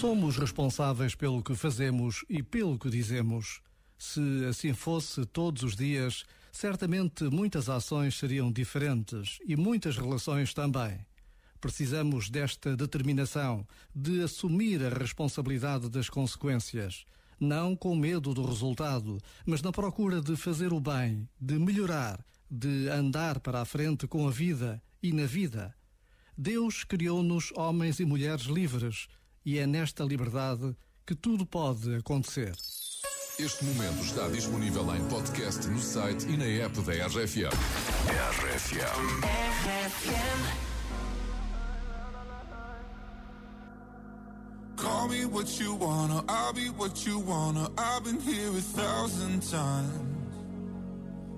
Somos responsáveis pelo que fazemos e pelo que dizemos. Se assim fosse todos os dias, certamente muitas ações seriam diferentes e muitas relações também. Precisamos desta determinação de assumir a responsabilidade das consequências, não com medo do resultado, mas na procura de fazer o bem, de melhorar, de andar para a frente com a vida e na vida. Deus criou-nos homens e mulheres livres e é nesta liberdade que tudo pode acontecer. Este momento está disponível em podcast no site e na app da RFM. RFM. Call me what you wanna, I'll be what you wanna. I've been here a thousand times.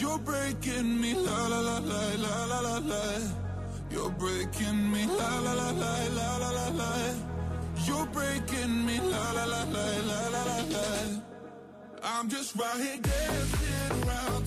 You're breaking me la la la la la la la la. You're breaking me la la la la la la la la. You're breaking me la la la la la la la la. I'm just right here dancing around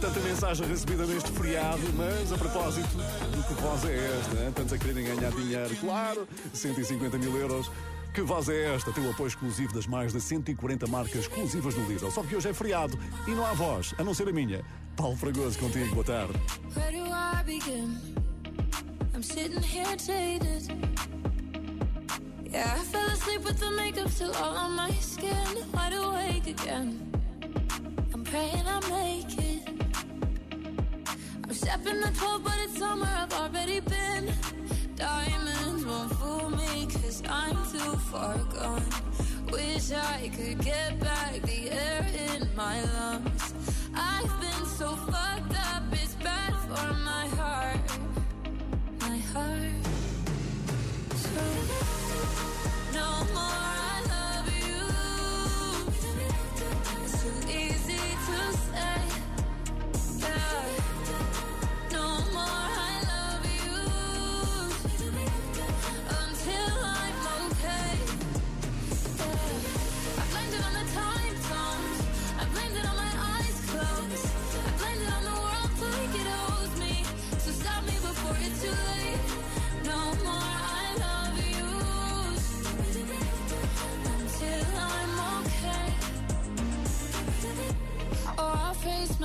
tanta mensagem recebida neste feriado, mas a propósito do que voz é esta? hein? Tantos a quererem ganhar dinheiro, claro, 150 mil euros. Que voz é esta? Tem o apoio exclusivo das mais de 140 marcas exclusivas do Lidl. Só que hoje é feriado e não há voz, a não ser a minha. Paulo Fragoso contigo, boa tarde. Where do I begin? I'm sitting here jaded. Yeah, I fell asleep with the makeup still all on my skin. Wide awake again. I'm praying I make it. I'm stepping the 12, but it's somewhere I've already been. Diamonds won't fool me, cause I'm too far gone. Wish I could get back the air in my lungs.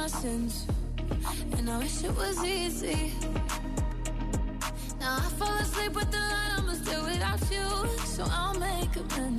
My sins. And I wish it was easy. Now I fall asleep with the light, I'ma still without you. so I'll make amends.